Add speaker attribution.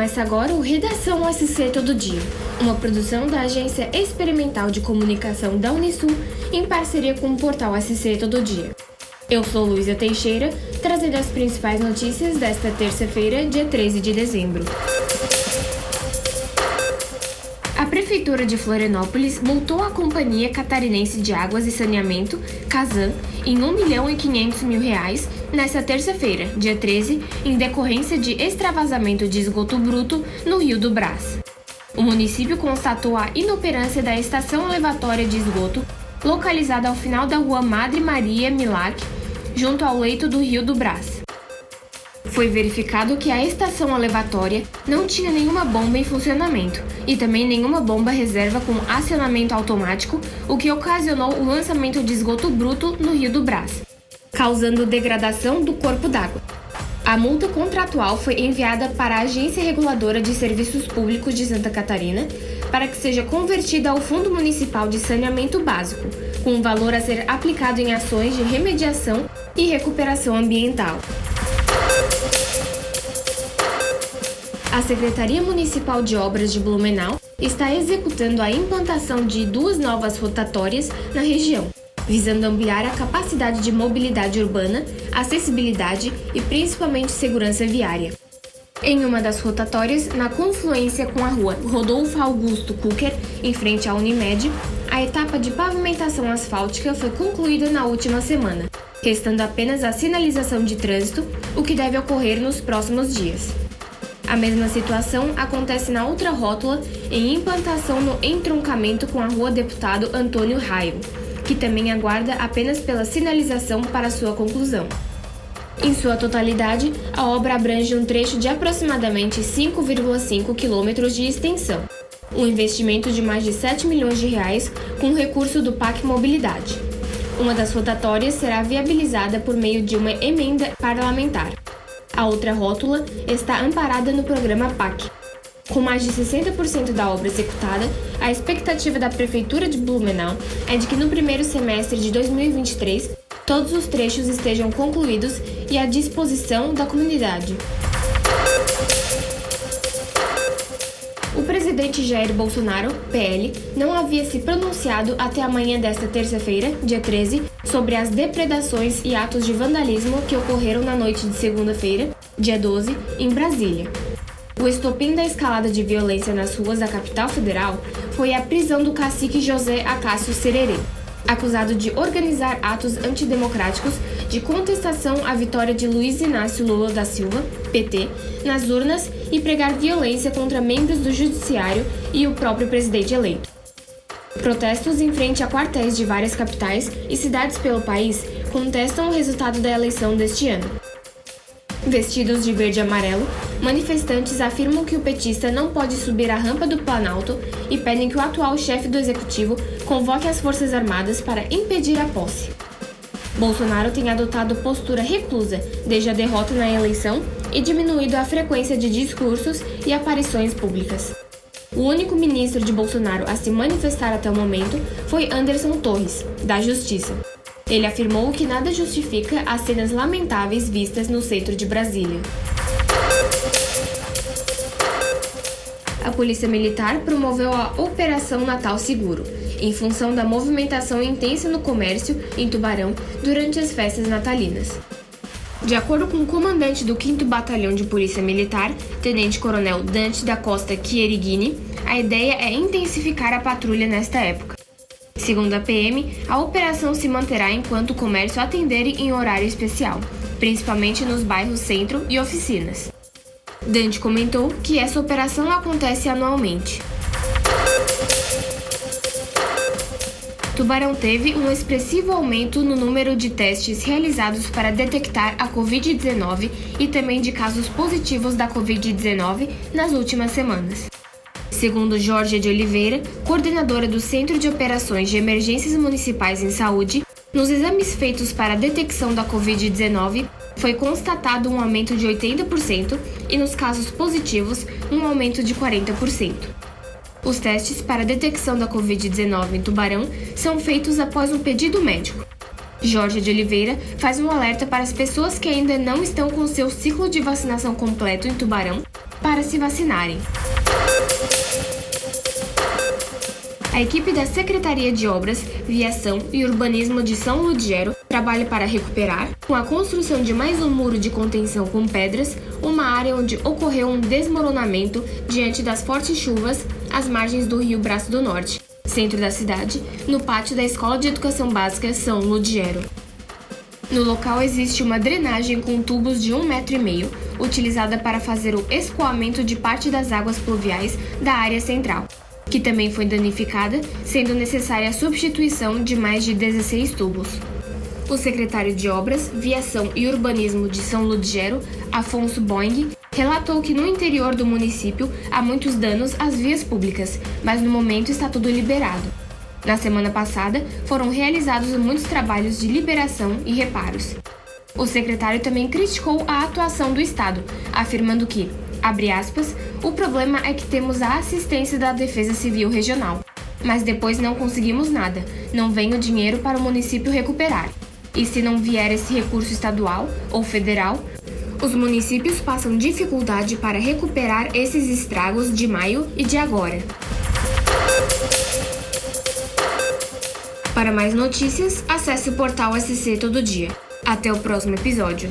Speaker 1: Começa agora o Redação SC Todo Dia, uma produção da Agência Experimental de Comunicação da Unisul em parceria com o portal SC Todo Dia. Eu sou Luísa Teixeira, trazendo as principais notícias desta terça-feira, dia 13 de dezembro. A Prefeitura de Florianópolis multou a Companhia Catarinense de Águas e Saneamento, Casan, em 1 milhão e 500 mil reais nesta terça-feira, dia 13, em decorrência de extravasamento de esgoto bruto no Rio do Brás. O município constatou a inoperância da estação elevatória de esgoto, localizada ao final da rua Madre Maria Milac, junto ao leito do Rio do Brás. Foi verificado que a estação elevatória não tinha nenhuma bomba em funcionamento e também nenhuma bomba reserva com acionamento automático, o que ocasionou o lançamento de esgoto bruto no Rio do Brás, causando degradação do corpo d'água. A multa contratual foi enviada para a Agência Reguladora de Serviços Públicos de Santa Catarina para que seja convertida ao Fundo Municipal de Saneamento Básico, com um valor a ser aplicado em ações de remediação e recuperação ambiental. A Secretaria Municipal de Obras de Blumenau está executando a implantação de duas novas rotatórias na região, visando ampliar a capacidade de mobilidade urbana, acessibilidade e principalmente segurança viária. Em uma das rotatórias, na confluência com a rua Rodolfo Augusto Kucker, em frente à Unimed, a etapa de pavimentação asfáltica foi concluída na última semana, restando apenas a sinalização de trânsito, o que deve ocorrer nos próximos dias. A mesma situação acontece na outra rótula, em implantação no entroncamento com a Rua Deputado Antônio Raio, que também aguarda apenas pela sinalização para sua conclusão. Em sua totalidade, a obra abrange um trecho de aproximadamente 5,5 quilômetros de extensão, um investimento de mais de 7 milhões de reais com recurso do PAC Mobilidade. Uma das rotatórias será viabilizada por meio de uma emenda parlamentar. A outra rótula está amparada no programa PAC. Com mais de 60% da obra executada, a expectativa da Prefeitura de Blumenau é de que no primeiro semestre de 2023 todos os trechos estejam concluídos e à disposição da comunidade. O presidente Jair Bolsonaro, PL, não havia se pronunciado até a manhã desta terça-feira, dia 13, sobre as depredações e atos de vandalismo que ocorreram na noite de segunda-feira, dia 12, em Brasília. O estopim da escalada de violência nas ruas da capital federal foi a prisão do cacique José Acácio Sererê, acusado de organizar atos antidemocráticos de contestação à vitória de Luiz Inácio Lula da Silva, PT, nas urnas e pregar violência contra membros do judiciário e o próprio presidente eleito. Protestos em frente a quartéis de várias capitais e cidades pelo país contestam o resultado da eleição deste ano. Vestidos de verde e amarelo, manifestantes afirmam que o petista não pode subir a rampa do Planalto e pedem que o atual chefe do executivo convoque as Forças Armadas para impedir a posse. Bolsonaro tem adotado postura reclusa desde a derrota na eleição e diminuído a frequência de discursos e aparições públicas. O único ministro de Bolsonaro a se manifestar até o momento foi Anderson Torres, da Justiça. Ele afirmou que nada justifica as cenas lamentáveis vistas no centro de Brasília. A Polícia Militar promoveu a Operação Natal Seguro, em função da movimentação intensa no comércio em Tubarão durante as festas natalinas. De acordo com o comandante do 5 Batalhão de Polícia Militar, Tenente Coronel Dante da Costa Chierigini, a ideia é intensificar a patrulha nesta época. Segundo a PM, a operação se manterá enquanto o comércio atender em horário especial, principalmente nos bairros Centro e Oficinas. Dante comentou que essa operação acontece anualmente. Tubarão teve um expressivo aumento no número de testes realizados para detectar a Covid-19 e também de casos positivos da Covid-19 nas últimas semanas. Segundo Jorge de Oliveira, coordenadora do Centro de Operações de Emergências Municipais em Saúde, nos exames feitos para a detecção da Covid-19 foi constatado um aumento de 80% e nos casos positivos, um aumento de 40%. Os testes para a detecção da Covid-19 em Tubarão são feitos após um pedido médico. Jorge de Oliveira faz um alerta para as pessoas que ainda não estão com seu ciclo de vacinação completo em Tubarão para se vacinarem. A equipe da Secretaria de Obras, Viação e Urbanismo de São Ludgero trabalha para recuperar, com a construção de mais um muro de contenção com pedras, uma área onde ocorreu um desmoronamento diante das fortes chuvas às margens do rio Braço do Norte, centro da cidade, no pátio da Escola de Educação Básica São Ludgero. No local existe uma drenagem com tubos de um metro e meio, utilizada para fazer o escoamento de parte das águas pluviais da área central que também foi danificada, sendo necessária a substituição de mais de 16 tubos. O secretário de Obras, Viação e Urbanismo de São Ludgero, Afonso Boing, relatou que no interior do município há muitos danos às vias públicas, mas no momento está tudo liberado. Na semana passada, foram realizados muitos trabalhos de liberação e reparos. O secretário também criticou a atuação do Estado, afirmando que, abre aspas, o problema é que temos a assistência da Defesa Civil Regional, mas depois não conseguimos nada, não vem o dinheiro para o município recuperar. E se não vier esse recurso estadual ou federal, os municípios passam dificuldade para recuperar esses estragos de maio e de agora. Para mais notícias, acesse o portal SC Todo Dia. Até o próximo episódio.